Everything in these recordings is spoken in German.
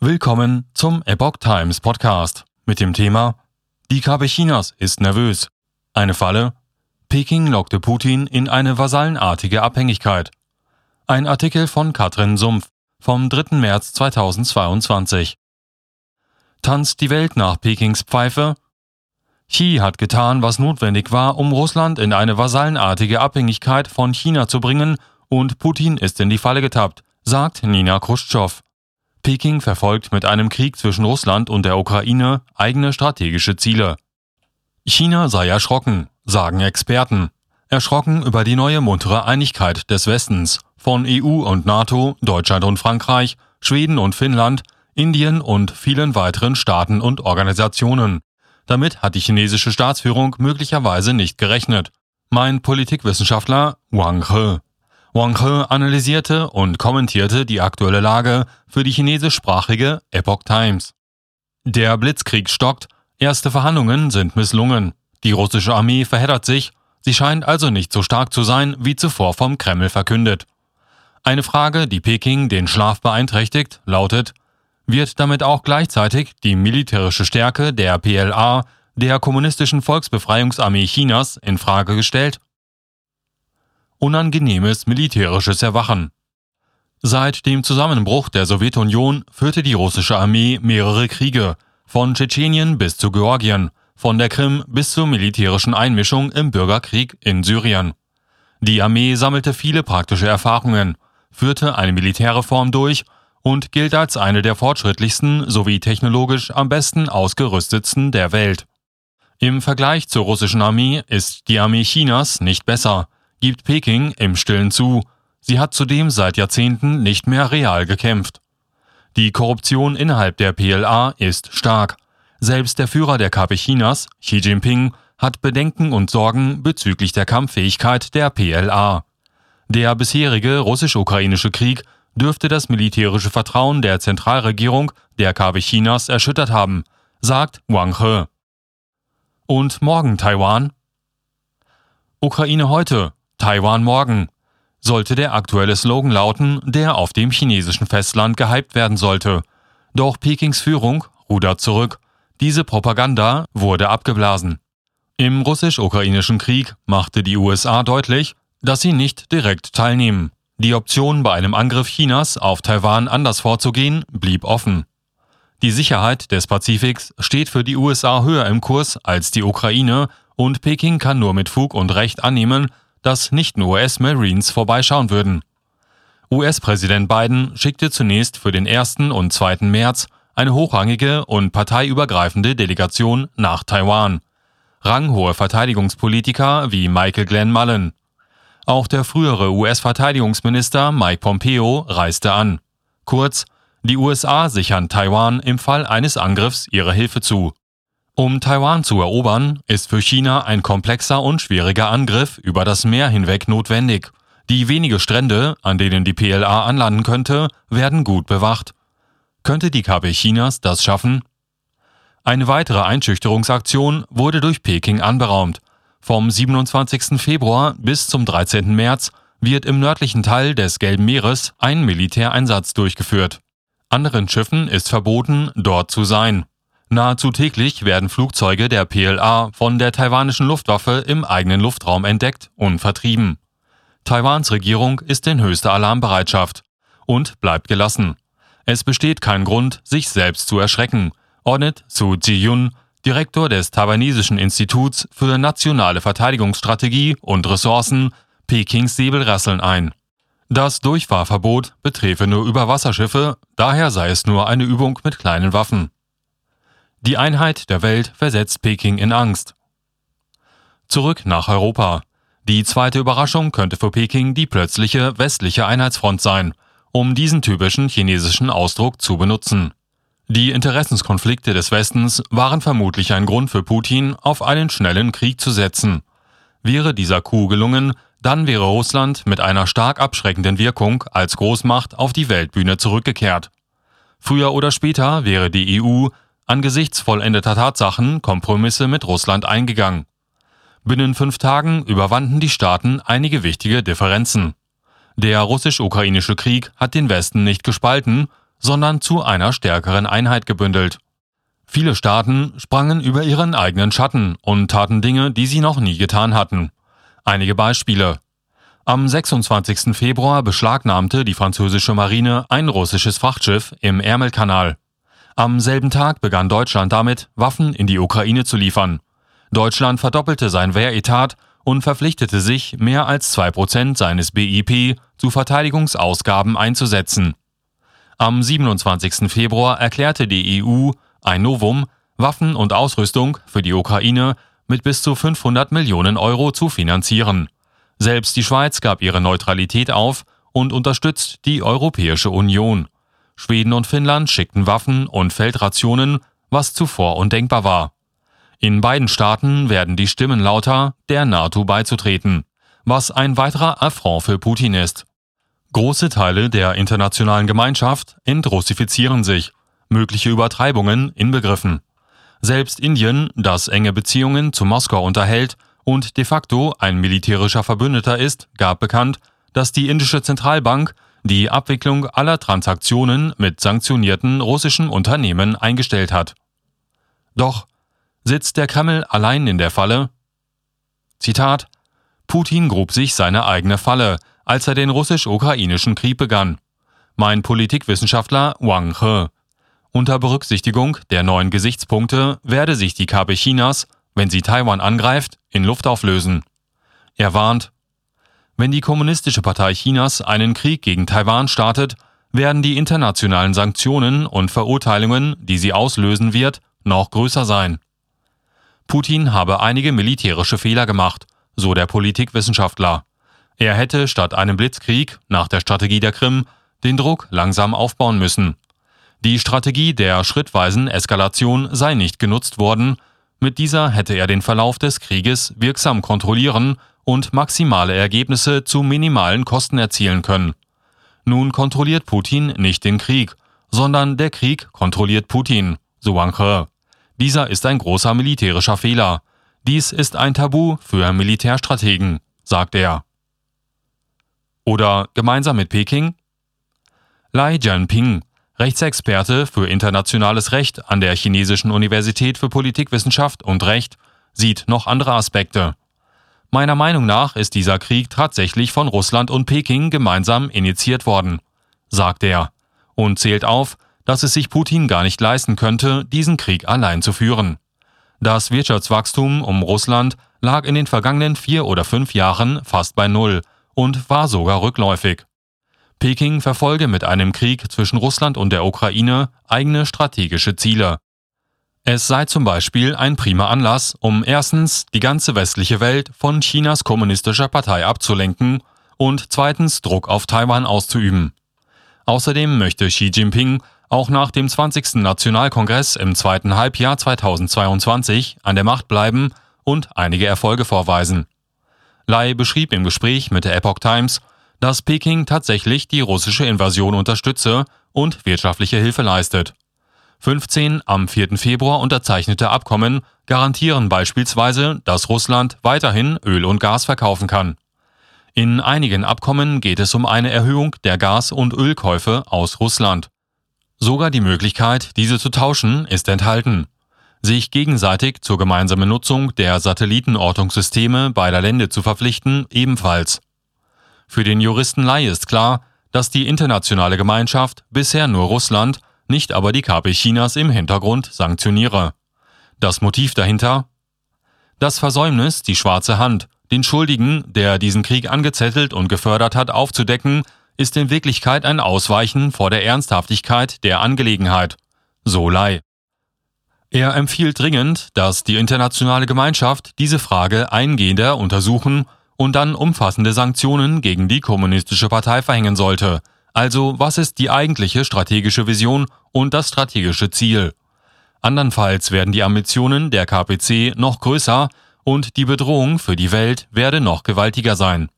Willkommen zum Epoch Times Podcast mit dem Thema Die KP Chinas ist nervös. Eine Falle? Peking lockte Putin in eine vasallenartige Abhängigkeit. Ein Artikel von Katrin Sumpf vom 3. März 2022. Tanzt die Welt nach Pekings Pfeife? Xi hat getan, was notwendig war, um Russland in eine vasallenartige Abhängigkeit von China zu bringen, und Putin ist in die Falle getappt, sagt Nina Khrushchev. Peking verfolgt mit einem Krieg zwischen Russland und der Ukraine eigene strategische Ziele. China sei erschrocken, sagen Experten. Erschrocken über die neue muntere Einigkeit des Westens von EU und NATO, Deutschland und Frankreich, Schweden und Finnland, Indien und vielen weiteren Staaten und Organisationen. Damit hat die chinesische Staatsführung möglicherweise nicht gerechnet. Mein Politikwissenschaftler Wang He. Wang He analysierte und kommentierte die aktuelle Lage für die chinesischsprachige Epoch Times. Der Blitzkrieg stockt, erste Verhandlungen sind misslungen, die russische Armee verheddert sich, sie scheint also nicht so stark zu sein, wie zuvor vom Kreml verkündet. Eine Frage, die Peking den Schlaf beeinträchtigt, lautet, wird damit auch gleichzeitig die militärische Stärke der PLA, der Kommunistischen Volksbefreiungsarmee Chinas, in Frage gestellt? Unangenehmes militärisches Erwachen. Seit dem Zusammenbruch der Sowjetunion führte die russische Armee mehrere Kriege, von Tschetschenien bis zu Georgien, von der Krim bis zur militärischen Einmischung im Bürgerkrieg in Syrien. Die Armee sammelte viele praktische Erfahrungen, führte eine Militärreform durch und gilt als eine der fortschrittlichsten sowie technologisch am besten ausgerüstetsten der Welt. Im Vergleich zur russischen Armee ist die Armee Chinas nicht besser, gibt Peking im stillen zu, sie hat zudem seit Jahrzehnten nicht mehr real gekämpft. Die Korruption innerhalb der PLA ist stark. Selbst der Führer der KP Chinas, Xi Jinping, hat Bedenken und Sorgen bezüglich der Kampffähigkeit der PLA. Der bisherige russisch-ukrainische Krieg dürfte das militärische Vertrauen der Zentralregierung der KW Chinas erschüttert haben, sagt Wang He. Und morgen Taiwan? Ukraine heute, Taiwan morgen, sollte der aktuelle Slogan lauten, der auf dem chinesischen Festland gehypt werden sollte. Doch Pekings Führung rudert zurück. Diese Propaganda wurde abgeblasen. Im russisch-ukrainischen Krieg machte die USA deutlich, dass sie nicht direkt teilnehmen. Die Option, bei einem Angriff Chinas auf Taiwan anders vorzugehen, blieb offen. Die Sicherheit des Pazifiks steht für die USA höher im Kurs als die Ukraine und Peking kann nur mit Fug und Recht annehmen, dass nicht nur US-Marines vorbeischauen würden. US-Präsident Biden schickte zunächst für den 1. und 2. März eine hochrangige und parteiübergreifende Delegation nach Taiwan. Ranghohe Verteidigungspolitiker wie Michael Glenn Mullen, auch der frühere US-Verteidigungsminister Mike Pompeo reiste an. Kurz, die USA sichern Taiwan im Fall eines Angriffs ihre Hilfe zu. Um Taiwan zu erobern, ist für China ein komplexer und schwieriger Angriff über das Meer hinweg notwendig. Die wenige Strände, an denen die PLA anlanden könnte, werden gut bewacht. Könnte die KP Chinas das schaffen? Eine weitere Einschüchterungsaktion wurde durch Peking anberaumt. Vom 27. Februar bis zum 13. März wird im nördlichen Teil des Gelben Meeres ein Militäreinsatz durchgeführt. Anderen Schiffen ist verboten, dort zu sein. Nahezu täglich werden Flugzeuge der PLA von der taiwanischen Luftwaffe im eigenen Luftraum entdeckt und vertrieben. Taiwans Regierung ist in höchster Alarmbereitschaft und bleibt gelassen. Es besteht kein Grund, sich selbst zu erschrecken, ordnet Su Ji-yun, Direktor des Taiwanesischen Instituts für nationale Verteidigungsstrategie und Ressourcen, Pekings Säbelrasseln ein. Das Durchfahrverbot betrefe nur Überwasserschiffe, daher sei es nur eine Übung mit kleinen Waffen. Die Einheit der Welt versetzt Peking in Angst. Zurück nach Europa. Die zweite Überraschung könnte für Peking die plötzliche westliche Einheitsfront sein, um diesen typischen chinesischen Ausdruck zu benutzen. Die Interessenskonflikte des Westens waren vermutlich ein Grund für Putin, auf einen schnellen Krieg zu setzen. Wäre dieser Coup gelungen, dann wäre Russland mit einer stark abschreckenden Wirkung als Großmacht auf die Weltbühne zurückgekehrt. Früher oder später wäre die EU angesichts vollendeter Tatsachen Kompromisse mit Russland eingegangen. Binnen fünf Tagen überwanden die Staaten einige wichtige Differenzen. Der russisch-ukrainische Krieg hat den Westen nicht gespalten, sondern zu einer stärkeren Einheit gebündelt. Viele Staaten sprangen über ihren eigenen Schatten und taten Dinge, die sie noch nie getan hatten. Einige Beispiele. Am 26. Februar beschlagnahmte die französische Marine ein russisches Frachtschiff im Ärmelkanal. Am selben Tag begann Deutschland damit, Waffen in die Ukraine zu liefern. Deutschland verdoppelte sein Wehretat und verpflichtete sich, mehr als 2% seines BIP zu Verteidigungsausgaben einzusetzen. Am 27. Februar erklärte die EU ein Novum, Waffen und Ausrüstung für die Ukraine mit bis zu 500 Millionen Euro zu finanzieren. Selbst die Schweiz gab ihre Neutralität auf und unterstützt die Europäische Union. Schweden und Finnland schickten Waffen und Feldrationen, was zuvor undenkbar war. In beiden Staaten werden die Stimmen lauter, der NATO beizutreten, was ein weiterer Affront für Putin ist. Große Teile der internationalen Gemeinschaft entrussifizieren sich, mögliche Übertreibungen inbegriffen. Selbst Indien, das enge Beziehungen zu Moskau unterhält, und de facto ein militärischer Verbündeter ist, gab bekannt, dass die indische Zentralbank die Abwicklung aller Transaktionen mit sanktionierten russischen Unternehmen eingestellt hat. Doch sitzt der Kreml allein in der Falle? Zitat Putin grub sich seine eigene Falle, als er den russisch-ukrainischen Krieg begann. Mein Politikwissenschaftler Wang He. Unter Berücksichtigung der neuen Gesichtspunkte werde sich die KP Chinas wenn sie Taiwan angreift, in Luft auflösen. Er warnt, wenn die Kommunistische Partei Chinas einen Krieg gegen Taiwan startet, werden die internationalen Sanktionen und Verurteilungen, die sie auslösen wird, noch größer sein. Putin habe einige militärische Fehler gemacht, so der Politikwissenschaftler. Er hätte statt einem Blitzkrieg nach der Strategie der Krim den Druck langsam aufbauen müssen. Die Strategie der schrittweisen Eskalation sei nicht genutzt worden, mit dieser hätte er den Verlauf des Krieges wirksam kontrollieren und maximale Ergebnisse zu minimalen Kosten erzielen können. Nun kontrolliert Putin nicht den Krieg, sondern der Krieg kontrolliert Putin, so Wang He. Dieser ist ein großer militärischer Fehler. Dies ist ein Tabu für Militärstrategen, sagt er. Oder gemeinsam mit Peking? Lai Jianping, Rechtsexperte für internationales Recht an der Chinesischen Universität für Politikwissenschaft und Recht, sieht noch andere Aspekte. Meiner Meinung nach ist dieser Krieg tatsächlich von Russland und Peking gemeinsam initiiert worden, sagt er und zählt auf, dass es sich Putin gar nicht leisten könnte, diesen Krieg allein zu führen. Das Wirtschaftswachstum um Russland lag in den vergangenen vier oder fünf Jahren fast bei Null und war sogar rückläufig. Peking verfolge mit einem Krieg zwischen Russland und der Ukraine eigene strategische Ziele. Es sei zum Beispiel ein prima Anlass, um erstens die ganze westliche Welt von Chinas kommunistischer Partei abzulenken und zweitens Druck auf Taiwan auszuüben. Außerdem möchte Xi Jinping auch nach dem 20. Nationalkongress im zweiten Halbjahr 2022 an der Macht bleiben und einige Erfolge vorweisen. Lai beschrieb im Gespräch mit der Epoch Times, dass Peking tatsächlich die russische Invasion unterstütze und wirtschaftliche Hilfe leistet. 15 am 4. Februar unterzeichnete Abkommen garantieren beispielsweise, dass Russland weiterhin Öl und Gas verkaufen kann. In einigen Abkommen geht es um eine Erhöhung der Gas- und Ölkäufe aus Russland. Sogar die Möglichkeit, diese zu tauschen, ist enthalten. Sich gegenseitig zur gemeinsamen Nutzung der Satellitenortungssysteme beider Länder zu verpflichten, ebenfalls. Für den Juristen Lai ist klar, dass die internationale Gemeinschaft bisher nur Russland, nicht aber die KP Chinas im Hintergrund sanktioniere. Das Motiv dahinter? Das Versäumnis, die schwarze Hand, den Schuldigen, der diesen Krieg angezettelt und gefördert hat, aufzudecken, ist in Wirklichkeit ein Ausweichen vor der Ernsthaftigkeit der Angelegenheit. So Lai. Er empfiehlt dringend, dass die internationale Gemeinschaft diese Frage eingehender untersuchen und dann umfassende Sanktionen gegen die Kommunistische Partei verhängen sollte. Also was ist die eigentliche strategische Vision und das strategische Ziel? Andernfalls werden die Ambitionen der KPC noch größer und die Bedrohung für die Welt werde noch gewaltiger sein.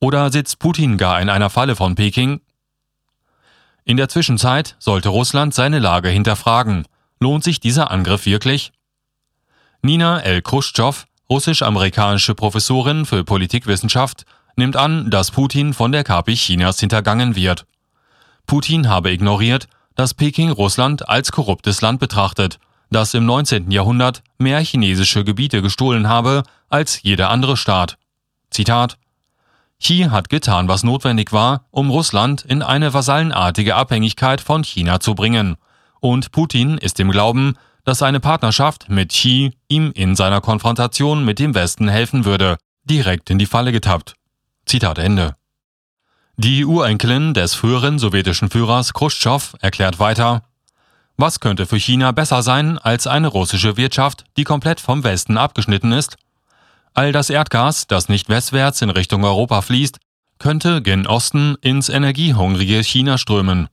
Oder sitzt Putin gar in einer Falle von Peking? In der Zwischenzeit sollte Russland seine Lage hinterfragen. Lohnt sich dieser Angriff wirklich? Nina L. Khrushchev russisch-amerikanische Professorin für Politikwissenschaft, nimmt an, dass Putin von der KP Chinas hintergangen wird. Putin habe ignoriert, dass Peking Russland als korruptes Land betrachtet, das im 19. Jahrhundert mehr chinesische Gebiete gestohlen habe als jeder andere Staat. Zitat Xi hat getan, was notwendig war, um Russland in eine vasallenartige Abhängigkeit von China zu bringen. Und Putin ist im Glauben, dass eine Partnerschaft mit Xi ihm in seiner Konfrontation mit dem Westen helfen würde, direkt in die Falle getappt. Zitat Ende. Die Urenkelin des früheren sowjetischen Führers Khrushchev erklärt weiter, was könnte für China besser sein als eine russische Wirtschaft, die komplett vom Westen abgeschnitten ist? All das Erdgas, das nicht westwärts in Richtung Europa fließt, könnte gen Osten ins energiehungrige China strömen.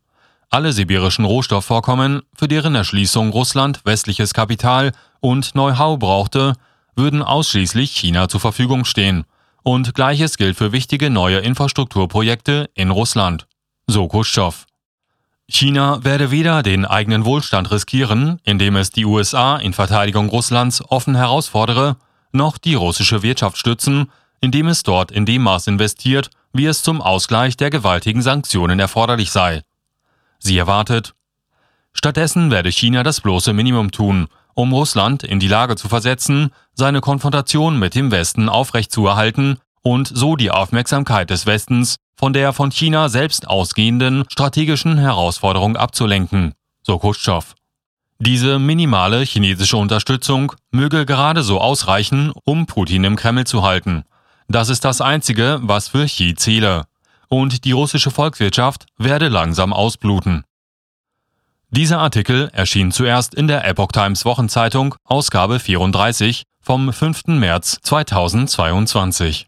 Alle sibirischen Rohstoffvorkommen, für deren Erschließung Russland westliches Kapital und Know-how brauchte, würden ausschließlich China zur Verfügung stehen. Und gleiches gilt für wichtige neue Infrastrukturprojekte in Russland. So Khrushchev. China werde weder den eigenen Wohlstand riskieren, indem es die USA in Verteidigung Russlands offen herausfordere, noch die russische Wirtschaft stützen, indem es dort in dem Maß investiert, wie es zum Ausgleich der gewaltigen Sanktionen erforderlich sei. Sie erwartet, stattdessen werde China das bloße Minimum tun, um Russland in die Lage zu versetzen, seine Konfrontation mit dem Westen aufrechtzuerhalten und so die Aufmerksamkeit des Westens von der von China selbst ausgehenden strategischen Herausforderung abzulenken, so Khrushchev. Diese minimale chinesische Unterstützung möge gerade so ausreichen, um Putin im Kreml zu halten. Das ist das Einzige, was für Xi zähle. Und die russische Volkswirtschaft werde langsam ausbluten. Dieser Artikel erschien zuerst in der Epoch Times Wochenzeitung, Ausgabe 34 vom 5. März 2022.